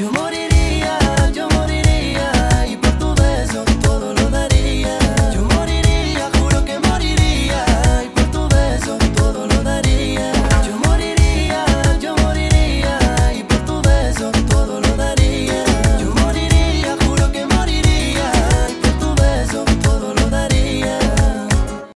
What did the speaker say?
your moriré